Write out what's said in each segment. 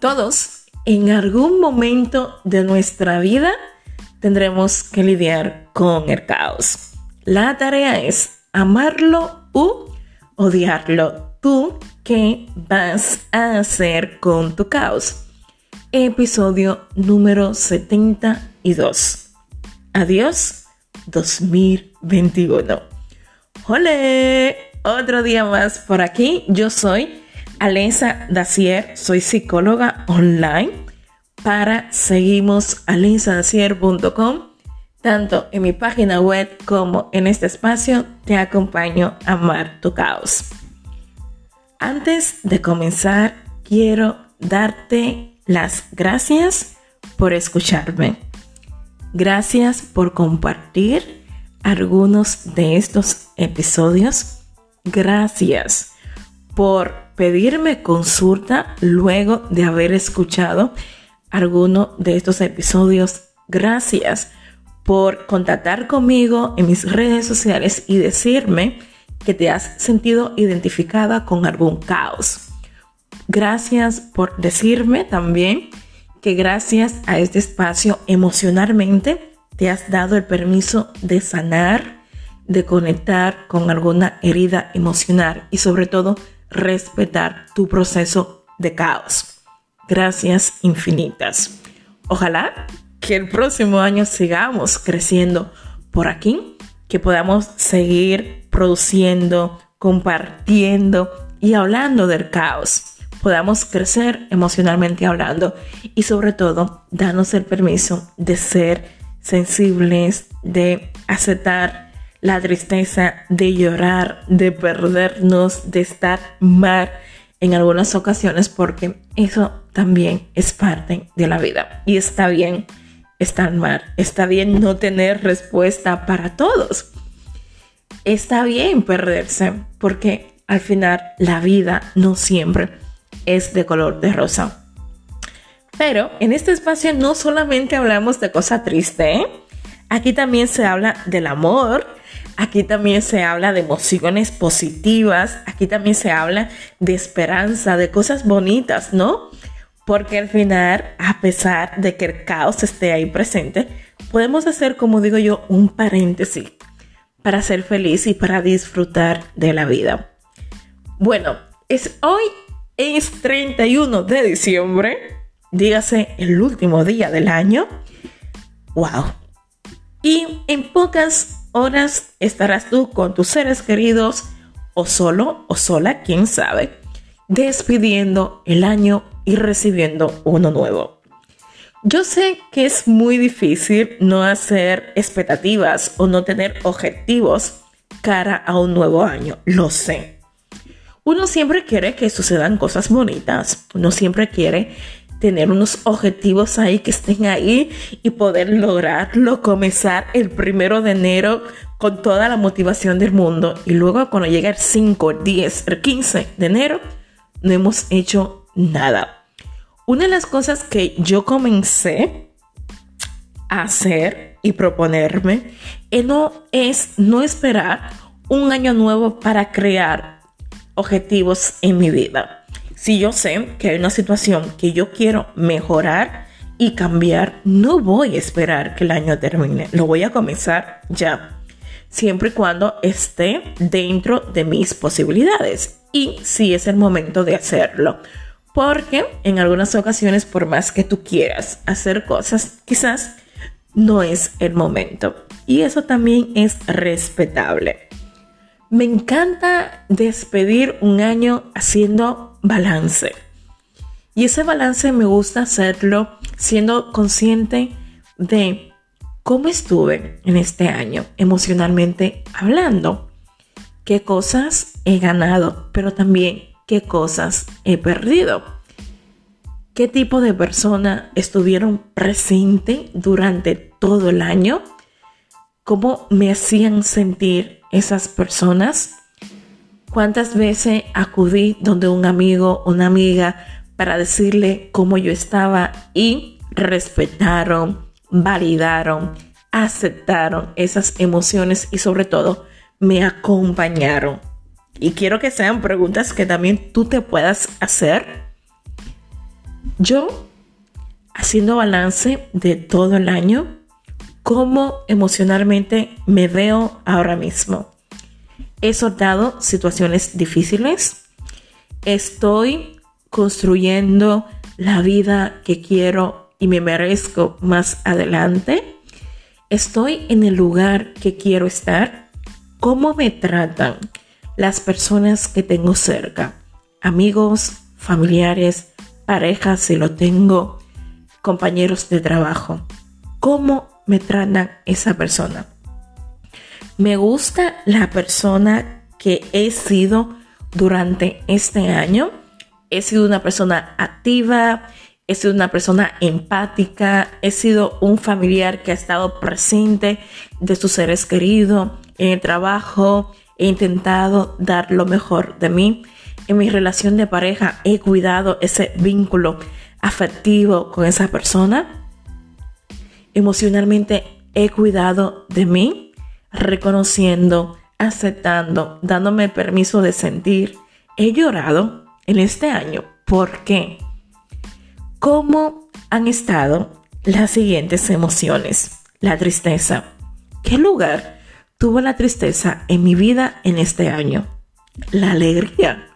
Todos, en algún momento de nuestra vida, tendremos que lidiar con el caos. La tarea es amarlo u odiarlo. ¿Tú qué vas a hacer con tu caos? Episodio número 72. Adiós 2021. ¡Hola! Otro día más por aquí. Yo soy Alenza Dacier, soy psicóloga online para seguimosalensadacier.com. Tanto en mi página web como en este espacio te acompaño a amar tu caos. Antes de comenzar, quiero darte las gracias por escucharme. Gracias por compartir algunos de estos episodios. Gracias por pedirme consulta luego de haber escuchado alguno de estos episodios. Gracias por contactar conmigo en mis redes sociales y decirme que te has sentido identificada con algún caos. Gracias por decirme también que gracias a este espacio emocionalmente te has dado el permiso de sanar, de conectar con alguna herida emocional y sobre todo respetar tu proceso de caos. Gracias infinitas. Ojalá que el próximo año sigamos creciendo por aquí, que podamos seguir produciendo, compartiendo y hablando del caos. Podamos crecer emocionalmente hablando y sobre todo darnos el permiso de ser sensibles, de aceptar la tristeza de llorar, de perdernos, de estar mal en algunas ocasiones porque eso también es parte de la vida. Y está bien estar mal, está bien no tener respuesta para todos. Está bien perderse porque al final la vida no siempre es de color de rosa. Pero en este espacio no solamente hablamos de cosas tristes, ¿eh? aquí también se habla del amor, Aquí también se habla de emociones positivas, aquí también se habla de esperanza, de cosas bonitas, ¿no? Porque al final, a pesar de que el caos esté ahí presente, podemos hacer, como digo yo, un paréntesis para ser feliz y para disfrutar de la vida. Bueno, es hoy es 31 de diciembre, dígase el último día del año. Wow. Y en pocas horas estarás tú con tus seres queridos o solo o sola, quién sabe, despidiendo el año y recibiendo uno nuevo. Yo sé que es muy difícil no hacer expectativas o no tener objetivos cara a un nuevo año, lo sé. Uno siempre quiere que sucedan cosas bonitas, uno siempre quiere tener unos objetivos ahí que estén ahí y poder lograrlo, comenzar el primero de enero con toda la motivación del mundo y luego cuando llega el 5, el 10, el 15 de enero, no hemos hecho nada. Una de las cosas que yo comencé a hacer y proponerme no es no esperar un año nuevo para crear objetivos en mi vida si yo sé que hay una situación que yo quiero mejorar y cambiar, no voy a esperar que el año termine. Lo voy a comenzar ya. Siempre y cuando esté dentro de mis posibilidades. Y si es el momento de hacerlo. Porque en algunas ocasiones, por más que tú quieras hacer cosas, quizás no es el momento. Y eso también es respetable. Me encanta despedir un año haciendo balance. Y ese balance me gusta hacerlo siendo consciente de cómo estuve en este año emocionalmente hablando. Qué cosas he ganado, pero también qué cosas he perdido. ¿Qué tipo de persona estuvieron presente durante todo el año? ¿Cómo me hacían sentir esas personas? ¿Cuántas veces acudí donde un amigo, una amiga, para decirle cómo yo estaba y respetaron, validaron, aceptaron esas emociones y sobre todo me acompañaron? Y quiero que sean preguntas que también tú te puedas hacer. Yo, haciendo balance de todo el año, cómo emocionalmente me veo ahora mismo. He soltado situaciones difíciles. Estoy construyendo la vida que quiero y me merezco más adelante. Estoy en el lugar que quiero estar. ¿Cómo me tratan las personas que tengo cerca? Amigos, familiares, parejas si lo tengo, compañeros de trabajo. ¿Cómo me tratan esa persona? Me gusta la persona que he sido durante este año. He sido una persona activa, he sido una persona empática, he sido un familiar que ha estado presente de sus seres queridos en el trabajo, he intentado dar lo mejor de mí. En mi relación de pareja he cuidado ese vínculo afectivo con esa persona. Emocionalmente he cuidado de mí, reconociendo, aceptando, dándome permiso de sentir. He llorado en este año. ¿Por qué? ¿Cómo han estado las siguientes emociones? La tristeza. ¿Qué lugar tuvo la tristeza en mi vida en este año? La alegría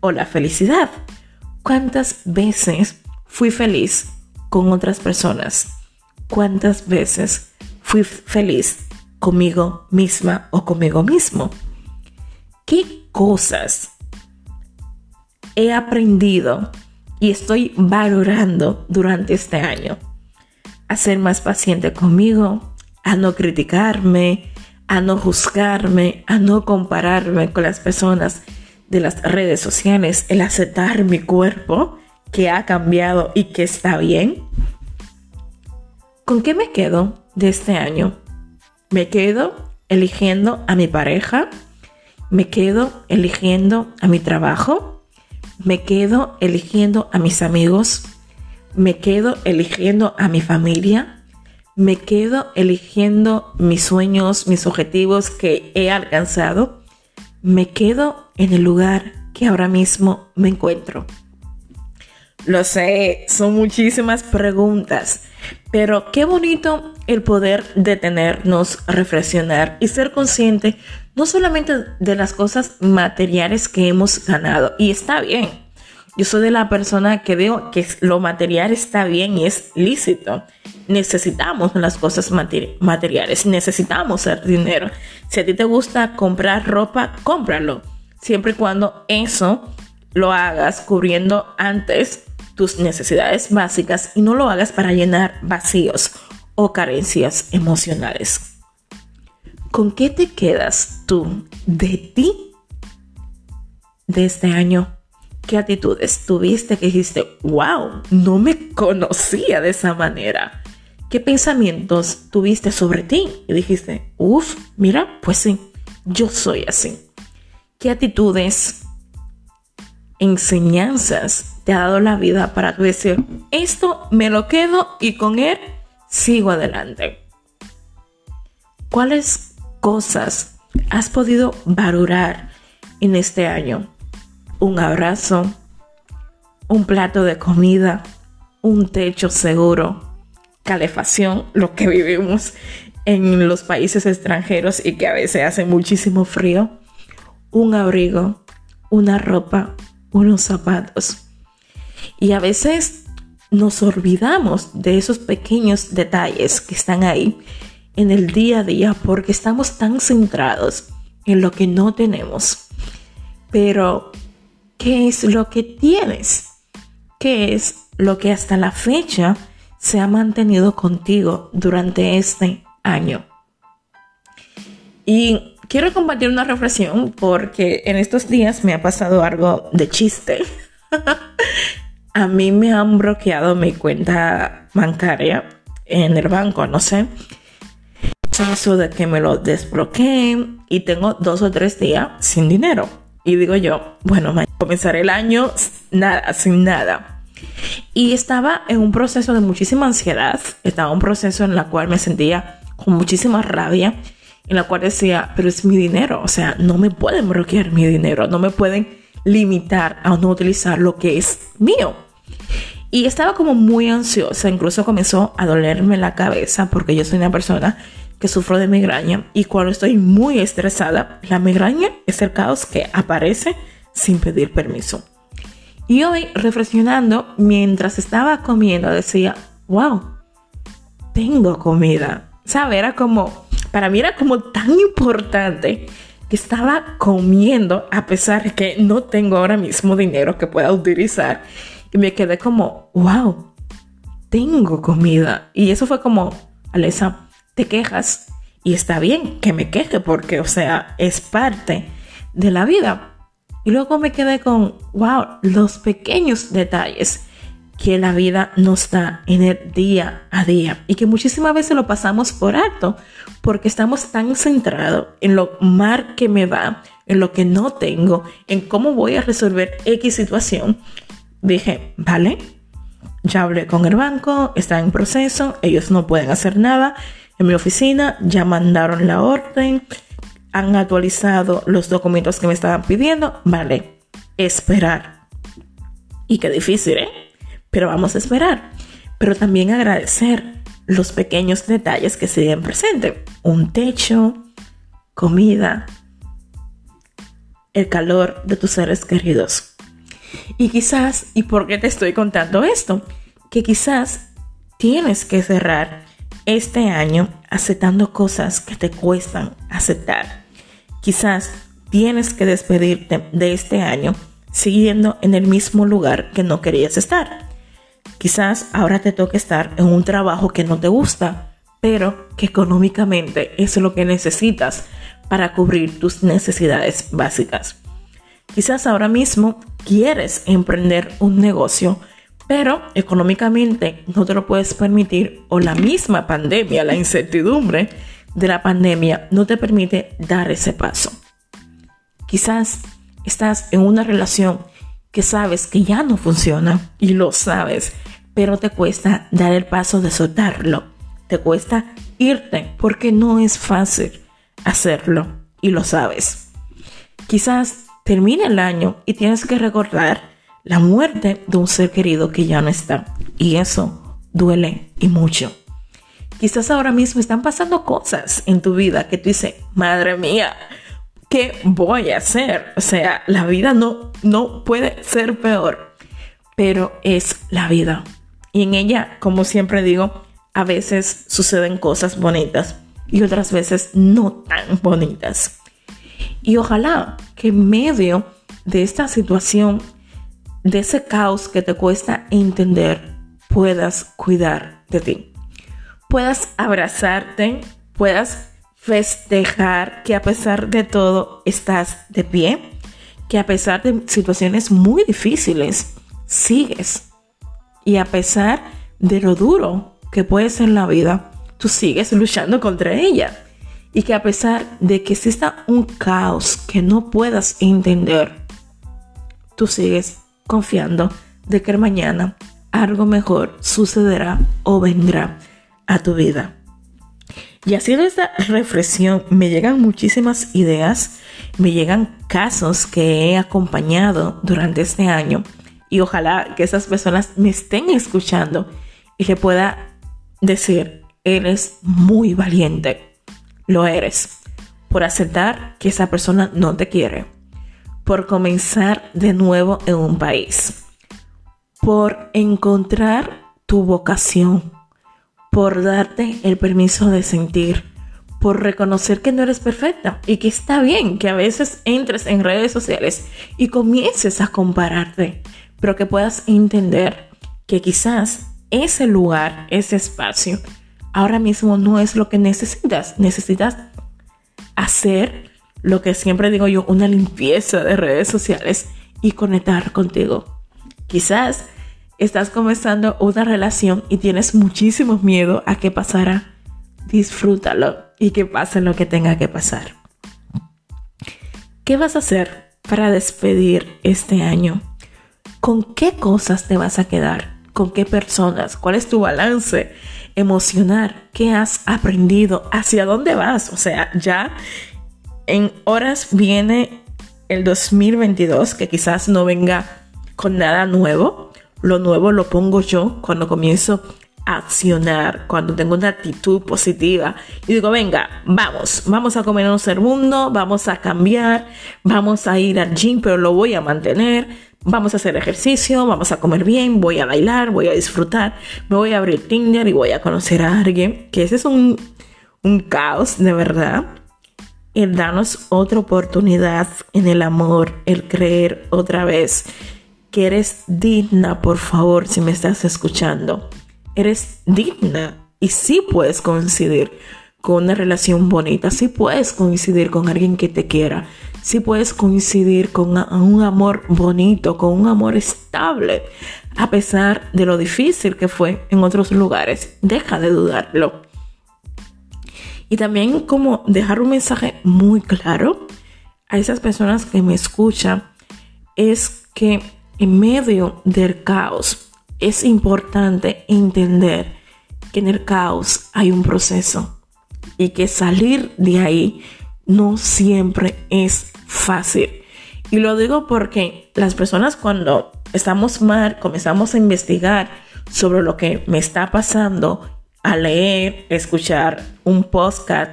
o la felicidad. ¿Cuántas veces fui feliz con otras personas? ¿Cuántas veces fui feliz conmigo misma o conmigo mismo? ¿Qué cosas he aprendido y estoy valorando durante este año. A ser más paciente conmigo, a no criticarme, a no juzgarme, a no compararme con las personas de las redes sociales, el aceptar mi cuerpo que ha cambiado y que está bien. ¿Con qué me quedo de este año? Me quedo eligiendo a mi pareja, me quedo eligiendo a mi trabajo, me quedo eligiendo a mis amigos, me quedo eligiendo a mi familia, me quedo eligiendo mis sueños, mis objetivos que he alcanzado, me quedo en el lugar que ahora mismo me encuentro. Lo sé, son muchísimas preguntas, pero qué bonito el poder detenernos, reflexionar y ser consciente no solamente de las cosas materiales que hemos ganado, y está bien. Yo soy de la persona que veo que lo material está bien y es lícito. Necesitamos las cosas materiales, necesitamos el dinero. Si a ti te gusta comprar ropa, cómpralo. Siempre y cuando eso lo hagas cubriendo antes tus necesidades básicas y no lo hagas para llenar vacíos o carencias emocionales. ¿Con qué te quedas tú de ti de este año? ¿Qué actitudes tuviste que dijiste, wow, no me conocía de esa manera? ¿Qué pensamientos tuviste sobre ti? Y dijiste, uff, mira, pues sí, yo soy así. ¿Qué actitudes, enseñanzas te ha dado la vida para decir, esto me lo quedo y con él sigo adelante? ¿Cuáles cosas has podido valorar en este año? Un abrazo, un plato de comida, un techo seguro, calefacción, lo que vivimos en los países extranjeros y que a veces hace muchísimo frío, un abrigo, una ropa, unos zapatos. Y a veces nos olvidamos de esos pequeños detalles que están ahí en el día a día porque estamos tan centrados en lo que no tenemos. Pero, ¿qué es lo que tienes? ¿Qué es lo que hasta la fecha se ha mantenido contigo durante este año? Y quiero compartir una reflexión porque en estos días me ha pasado algo de chiste. a mí me han bloqueado mi cuenta bancaria en el banco, no sé eso de que me lo desbloqueen y tengo dos o tres días sin dinero. Y digo yo, bueno, comenzaré el año nada, sin nada. Y estaba en un proceso de muchísima ansiedad, estaba en un proceso en el cual me sentía con muchísima rabia, en la cual decía, pero es mi dinero, o sea, no me pueden bloquear mi dinero, no me pueden limitar a no utilizar lo que es mío. Y estaba como muy ansiosa, incluso comenzó a dolerme la cabeza porque yo soy una persona que sufro de migraña y cuando estoy muy estresada, la migraña es el caos que aparece sin pedir permiso. Y hoy, reflexionando, mientras estaba comiendo, decía, wow, tengo comida. ¿Sabe? Era como, para mí era como tan importante que estaba comiendo a pesar de que no tengo ahora mismo dinero que pueda utilizar. Y me quedé como, wow, tengo comida. Y eso fue como, Alesa, te quejas. Y está bien que me queje porque, o sea, es parte de la vida. Y luego me quedé con, wow, los pequeños detalles que la vida nos da en el día a día y que muchísimas veces lo pasamos por alto porque estamos tan centrados en lo mal que me va, en lo que no tengo, en cómo voy a resolver X situación. Dije, vale, ya hablé con el banco, está en proceso, ellos no pueden hacer nada. En mi oficina ya mandaron la orden, han actualizado los documentos que me estaban pidiendo. Vale, esperar. Y qué difícil, ¿eh? Pero vamos a esperar. Pero también agradecer los pequeños detalles que se den presentes. Un techo, comida, el calor de tus seres queridos. Y quizás, ¿y por qué te estoy contando esto? Que quizás tienes que cerrar este año aceptando cosas que te cuestan aceptar. Quizás tienes que despedirte de este año siguiendo en el mismo lugar que no querías estar. Quizás ahora te toque estar en un trabajo que no te gusta, pero que económicamente es lo que necesitas para cubrir tus necesidades básicas. Quizás ahora mismo quieres emprender un negocio, pero económicamente no te lo puedes permitir o la misma pandemia, la incertidumbre de la pandemia no te permite dar ese paso. Quizás estás en una relación que sabes que ya no funciona y lo sabes pero te cuesta dar el paso de soltarlo. Te cuesta irte porque no es fácil hacerlo y lo sabes. Quizás termine el año y tienes que recordar la muerte de un ser querido que ya no está y eso duele y mucho. Quizás ahora mismo están pasando cosas en tu vida que tú dices, madre mía, ¿qué voy a hacer? O sea, la vida no, no puede ser peor, pero es la vida. Y en ella, como siempre digo, a veces suceden cosas bonitas y otras veces no tan bonitas. Y ojalá que en medio de esta situación, de ese caos que te cuesta entender, puedas cuidar de ti. Puedas abrazarte, puedas festejar que a pesar de todo estás de pie, que a pesar de situaciones muy difíciles, sigues y a pesar de lo duro que puede ser la vida, tú sigues luchando contra ella. Y que a pesar de que exista un caos que no puedas entender, tú sigues confiando de que mañana algo mejor sucederá o vendrá a tu vida. Y haciendo esta reflexión me llegan muchísimas ideas, me llegan casos que he acompañado durante este año y ojalá que esas personas me estén escuchando y le pueda decir, eres muy valiente, lo eres, por aceptar que esa persona no te quiere, por comenzar de nuevo en un país, por encontrar tu vocación, por darte el permiso de sentir, por reconocer que no eres perfecta y que está bien que a veces entres en redes sociales y comiences a compararte, pero que puedas entender que quizás ese lugar, ese espacio, ahora mismo no es lo que necesitas. Necesitas hacer lo que siempre digo yo, una limpieza de redes sociales y conectar contigo. Quizás estás comenzando una relación y tienes muchísimo miedo a que pasara. Disfrútalo y que pase lo que tenga que pasar. ¿Qué vas a hacer para despedir este año? ¿Con qué cosas te vas a quedar? ¿Con qué personas? ¿Cuál es tu balance emocional? ¿Qué has aprendido? ¿Hacia dónde vas? O sea, ya en horas viene el 2022, que quizás no venga con nada nuevo, Lo nuevo lo pongo yo cuando comienzo a accionar, cuando tengo una actitud positiva y digo, venga, vamos, vamos a comernos el mundo, vamos a cambiar, vamos a ir al gym, pero lo voy a mantener, vamos a hacer ejercicio, vamos a comer bien, voy a bailar, voy a disfrutar, me voy a abrir Tinder y voy a conocer a alguien, que ese es un, un caos de verdad. El darnos otra oportunidad en el amor, el creer otra vez que eres digna, por favor, si me estás escuchando. Eres digna y sí puedes coincidir con una relación bonita, sí puedes coincidir con alguien que te quiera, sí puedes coincidir con un amor bonito, con un amor estable, a pesar de lo difícil que fue en otros lugares. Deja de dudarlo. Y también como dejar un mensaje muy claro a esas personas que me escuchan es que en medio del caos, es importante entender que en el caos hay un proceso y que salir de ahí no siempre es fácil. Y lo digo porque las personas cuando estamos mal, comenzamos a investigar sobre lo que me está pasando, a leer, escuchar un podcast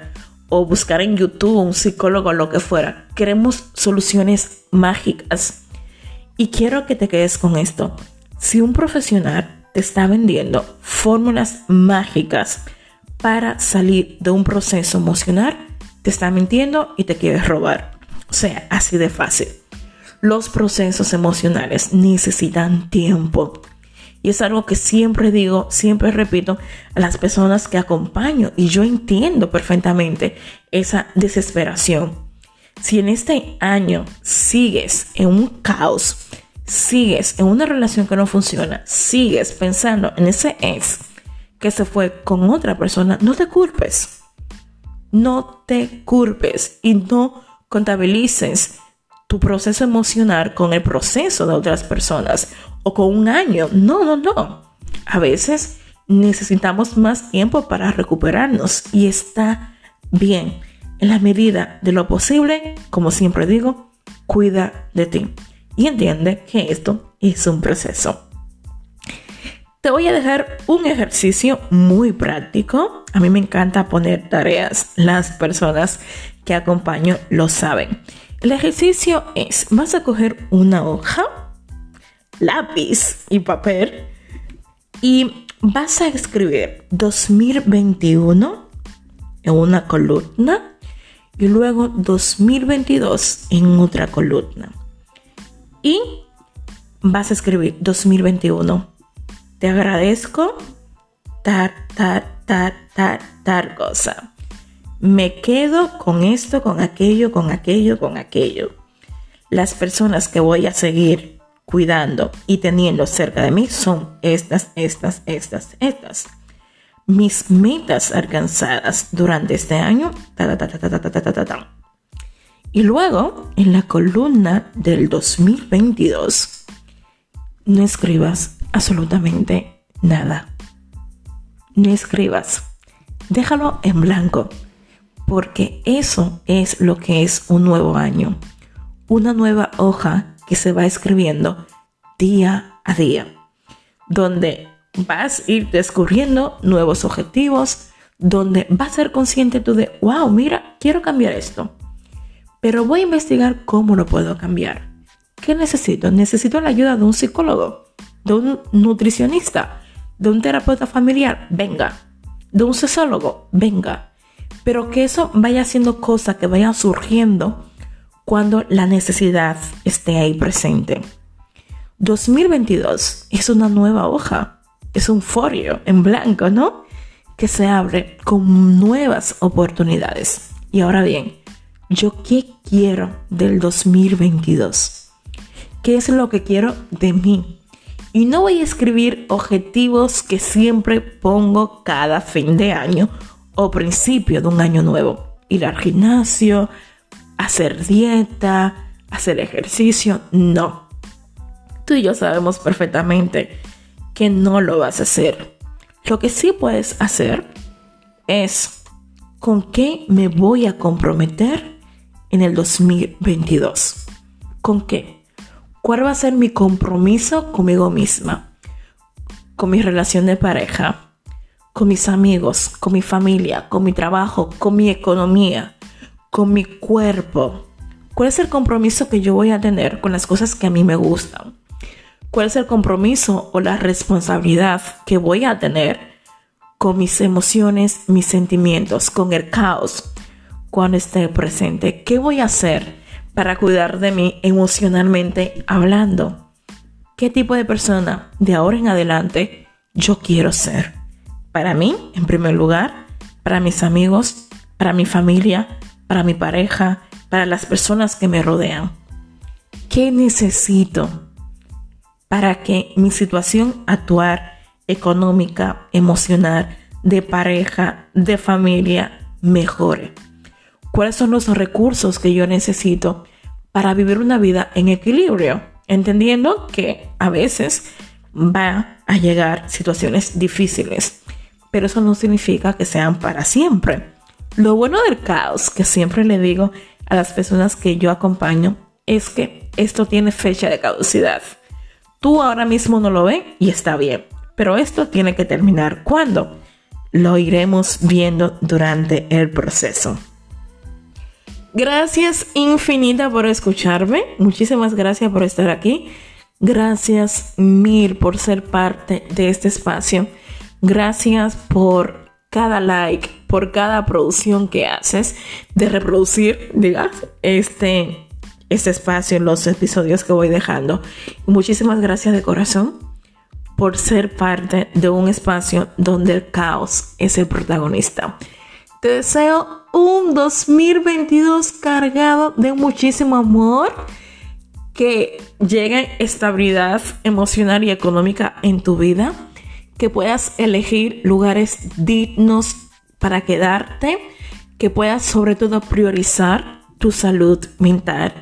o buscar en YouTube un psicólogo, lo que fuera, queremos soluciones mágicas y quiero que te quedes con esto. Si un profesional te está vendiendo fórmulas mágicas para salir de un proceso emocional, te está mintiendo y te quiere robar. O sea, así de fácil. Los procesos emocionales necesitan tiempo. Y es algo que siempre digo, siempre repito a las personas que acompaño. Y yo entiendo perfectamente esa desesperación si en este año sigues en un caos, sigues en una relación que no funciona, sigues pensando en ese ex que se fue con otra persona, no te culpes. No te culpes y no contabilices tu proceso emocional con el proceso de otras personas o con un año. No, no, no. A veces necesitamos más tiempo para recuperarnos y está bien en la medida de lo posible, como siempre digo, cuida de ti y entiende que esto es un proceso. Te voy a dejar un ejercicio muy práctico. A mí me encanta poner tareas. Las personas que acompaño lo saben. El ejercicio es, vas a coger una hoja, lápiz y papel y vas a escribir 2021 en una columna y luego 2022 en otra columna. Y vas a escribir 2021. Te agradezco tar, tar, tar, tar, tar cosa. Me quedo con esto, con aquello, con aquello, con aquello. Las personas que voy a seguir cuidando y teniendo cerca de mí son estas, estas, estas, estas mis metas alcanzadas durante este año. y luego, en la columna del 2022, no escribas absolutamente nada. No escribas. Déjalo en blanco, porque eso es lo que es un nuevo año. Una nueva hoja que se va escribiendo día a día, donde vas a ir descubriendo nuevos objetivos, donde vas a ser consciente tú de, wow, mira, quiero cambiar esto, pero voy a investigar cómo lo puedo cambiar. ¿Qué necesito? Necesito la ayuda de un psicólogo, de un nutricionista, de un terapeuta familiar, venga, de un sociólogo, venga. Pero que eso vaya haciendo cosas que vayan surgiendo cuando la necesidad esté ahí presente. 2022 es una nueva hoja es un folio en blanco, ¿no? Que se abre con nuevas oportunidades. Y ahora bien, ¿yo qué quiero del 2022? ¿Qué es lo que quiero de mí? Y no voy a escribir objetivos que siempre pongo cada fin de año o principio de un año nuevo. Ir al gimnasio, hacer dieta, hacer ejercicio. No. Tú y yo sabemos perfectamente que no lo vas a hacer. Lo que sí puedes hacer es con qué me voy a comprometer en el 2022. ¿Con qué? ¿Cuál va a ser mi compromiso conmigo misma? con mi relación de pareja, con mis amigos, con mi familia, con mi trabajo, con mi economía, con mi cuerpo. ¿Cuál es el compromiso que yo voy a tener con las cosas que a mí me gustan? ¿Cuál es el compromiso o la responsabilidad que voy a tener con mis emociones, mis sentimientos, con el caos cuando esté presente? ¿Qué voy a hacer para cuidar de mí emocionalmente hablando? ¿Qué tipo de persona de ahora en adelante yo quiero ser? Para mí, en primer lugar, para mis amigos, para mi familia, para mi pareja, para las personas que me rodean. ¿Qué necesito para que mi situación actuar económica, emocional, de pareja, de familia mejore? ¿Cuáles son los recursos que yo necesito para vivir una vida en equilibrio? Entendiendo que a veces va a llegar situaciones difíciles, pero eso no significa que sean para siempre. Lo bueno del caos, que siempre le digo a las personas que yo acompaño, es que esto tiene fecha de caducidad. Tú ahora mismo no lo ves y está bien, pero esto tiene que terminar. ¿Cuándo? Lo iremos viendo durante el proceso. Gracias infinita por escucharme. Muchísimas gracias por estar aquí. Gracias mil por ser parte de este espacio. Gracias por cada like, por cada producción que haces, de reproducir, digas, este, este espacio los episodios que voy dejando. Muchísimas gracias de corazón por ser parte de un espacio donde el caos es el protagonista. Te deseo un 2022 cargado de muchísimo amor, que llegue estabilidad emocional y económica en tu vida que puedas elegir lugares dignos para quedarte, que puedas sobre todo priorizar tu salud mental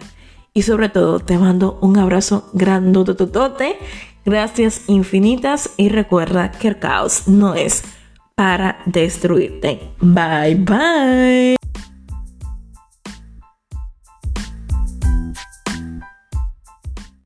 y sobre todo te mando un abrazo grandototote, gracias infinitas y recuerda que el caos no es para destruirte. Bye bye.